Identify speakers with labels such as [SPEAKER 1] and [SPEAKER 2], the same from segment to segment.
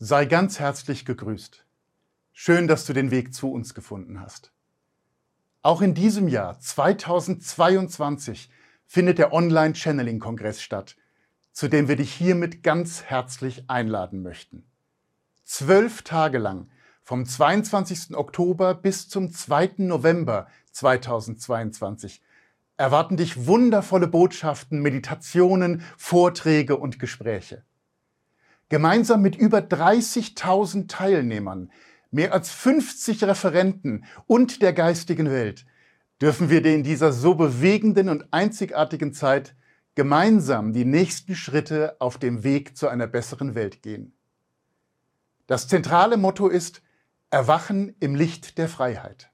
[SPEAKER 1] Sei ganz herzlich gegrüßt. Schön, dass du den Weg zu uns gefunden hast. Auch in diesem Jahr 2022 findet der Online-Channeling-Kongress statt, zu dem wir dich hiermit ganz herzlich einladen möchten. Zwölf Tage lang, vom 22. Oktober bis zum 2. November 2022, erwarten dich wundervolle Botschaften, Meditationen, Vorträge und Gespräche. Gemeinsam mit über 30.000 Teilnehmern, mehr als 50 Referenten und der geistigen Welt dürfen wir in dieser so bewegenden und einzigartigen Zeit gemeinsam die nächsten Schritte auf dem Weg zu einer besseren Welt gehen. Das zentrale Motto ist Erwachen im Licht der Freiheit.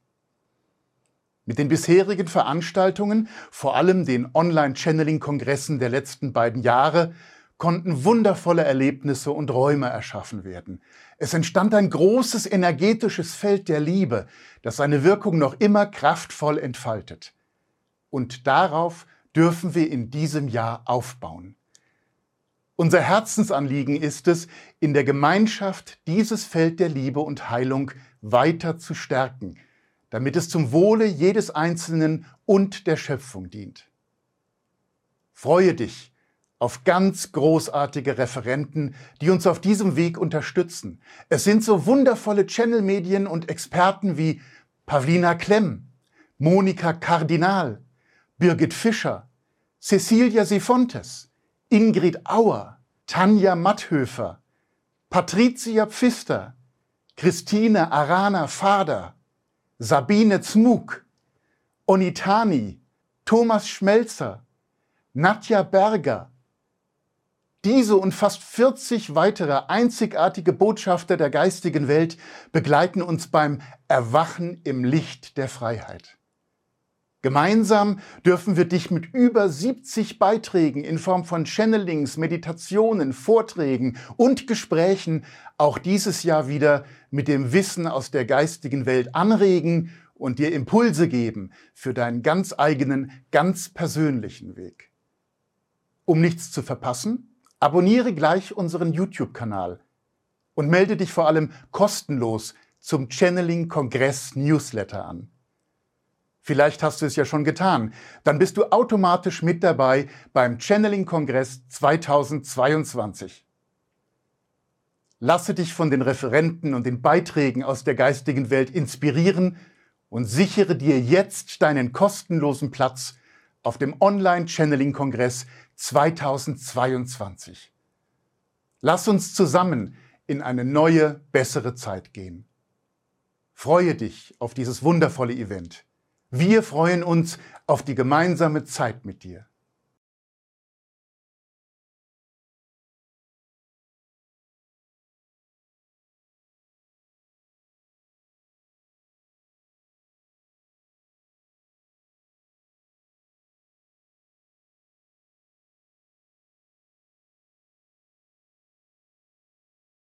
[SPEAKER 1] Mit den bisherigen Veranstaltungen, vor allem den Online-Channeling-Kongressen der letzten beiden Jahre, konnten wundervolle Erlebnisse und Räume erschaffen werden. Es entstand ein großes energetisches Feld der Liebe, das seine Wirkung noch immer kraftvoll entfaltet. Und darauf dürfen wir in diesem Jahr aufbauen. Unser Herzensanliegen ist es, in der Gemeinschaft dieses Feld der Liebe und Heilung weiter zu stärken, damit es zum Wohle jedes Einzelnen und der Schöpfung dient. Freue dich, auf ganz großartige Referenten, die uns auf diesem Weg unterstützen. Es sind so wundervolle Channel-Medien und Experten wie Pavlina Klemm, Monika Kardinal, Birgit Fischer, Cecilia Sifontes, Ingrid Auer, Tanja Matthöfer, Patricia Pfister, Christine Arana Fader, Sabine Zmuk, Onitani, Thomas Schmelzer, Nadja Berger, diese und fast 40 weitere einzigartige Botschafter der geistigen Welt begleiten uns beim Erwachen im Licht der Freiheit. Gemeinsam dürfen wir dich mit über 70 Beiträgen in Form von Channelings, Meditationen, Vorträgen und Gesprächen auch dieses Jahr wieder mit dem Wissen aus der geistigen Welt anregen und dir Impulse geben für deinen ganz eigenen, ganz persönlichen Weg. Um nichts zu verpassen, Abonniere gleich unseren YouTube-Kanal und melde dich vor allem kostenlos zum Channeling Kongress Newsletter an. Vielleicht hast du es ja schon getan. Dann bist du automatisch mit dabei beim Channeling Kongress 2022. Lasse dich von den Referenten und den Beiträgen aus der geistigen Welt inspirieren und sichere dir jetzt deinen kostenlosen Platz auf dem Online-Channeling-Kongress 2022. Lass uns zusammen in eine neue, bessere Zeit gehen. Freue dich auf dieses wundervolle Event. Wir freuen uns auf die gemeinsame Zeit mit dir.